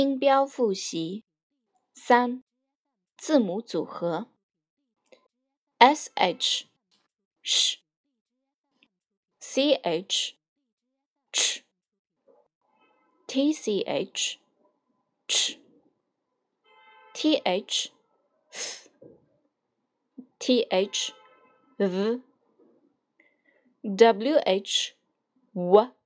音标复习三，字母组合：s h sh c h ch t c h ch t h th t h v w h w